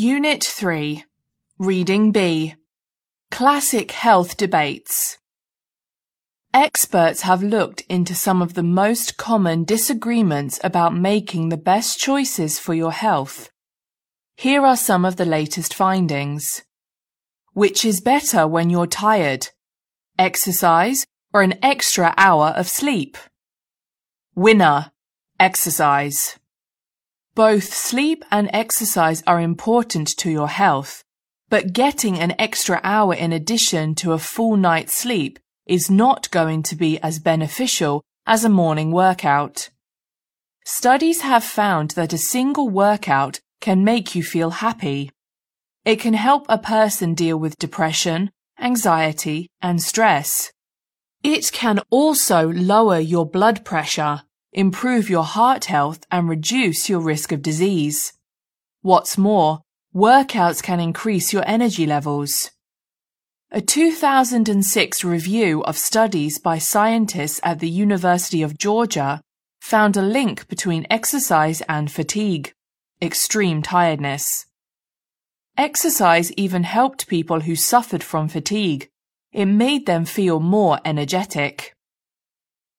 Unit 3 Reading B Classic Health Debates Experts have looked into some of the most common disagreements about making the best choices for your health. Here are some of the latest findings. Which is better when you're tired? Exercise or an extra hour of sleep? Winner. Exercise. Both sleep and exercise are important to your health, but getting an extra hour in addition to a full night's sleep is not going to be as beneficial as a morning workout. Studies have found that a single workout can make you feel happy. It can help a person deal with depression, anxiety, and stress. It can also lower your blood pressure improve your heart health and reduce your risk of disease. What's more, workouts can increase your energy levels. A 2006 review of studies by scientists at the University of Georgia found a link between exercise and fatigue, extreme tiredness. Exercise even helped people who suffered from fatigue. It made them feel more energetic.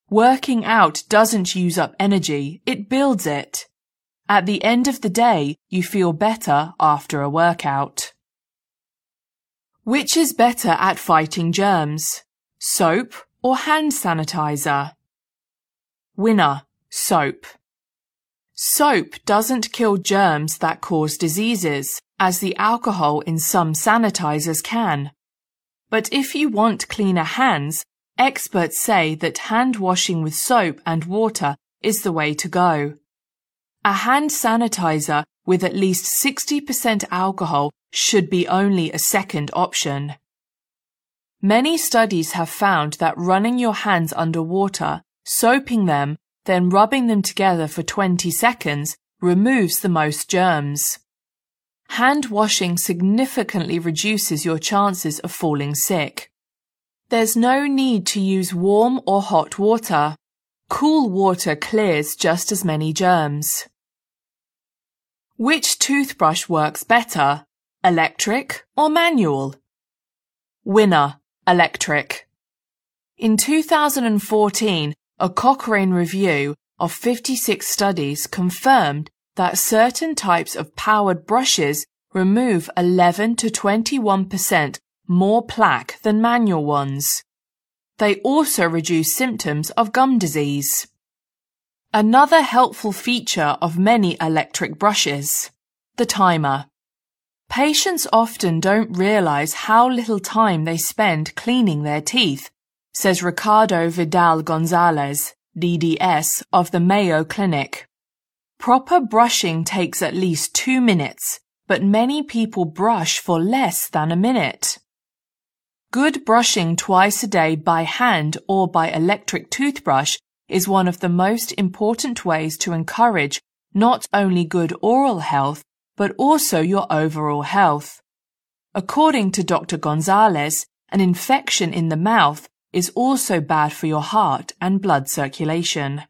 Working out doesn't use up energy, it builds it. At the end of the day, you feel better after a workout. Which is better at fighting germs? Soap or hand sanitizer? Winner, soap. Soap doesn't kill germs that cause diseases, as the alcohol in some sanitizers can. But if you want cleaner hands, Experts say that hand washing with soap and water is the way to go. A hand sanitizer with at least 60% alcohol should be only a second option. Many studies have found that running your hands under water, soaping them, then rubbing them together for 20 seconds removes the most germs. Hand washing significantly reduces your chances of falling sick. There's no need to use warm or hot water. Cool water clears just as many germs. Which toothbrush works better, electric or manual? Winner, electric. In 2014, a Cochrane review of 56 studies confirmed that certain types of powered brushes remove 11 to 21% more plaque than manual ones. They also reduce symptoms of gum disease. Another helpful feature of many electric brushes, the timer. Patients often don't realize how little time they spend cleaning their teeth, says Ricardo Vidal Gonzalez, DDS of the Mayo Clinic. Proper brushing takes at least two minutes, but many people brush for less than a minute. Good brushing twice a day by hand or by electric toothbrush is one of the most important ways to encourage not only good oral health, but also your overall health. According to Dr. Gonzalez, an infection in the mouth is also bad for your heart and blood circulation.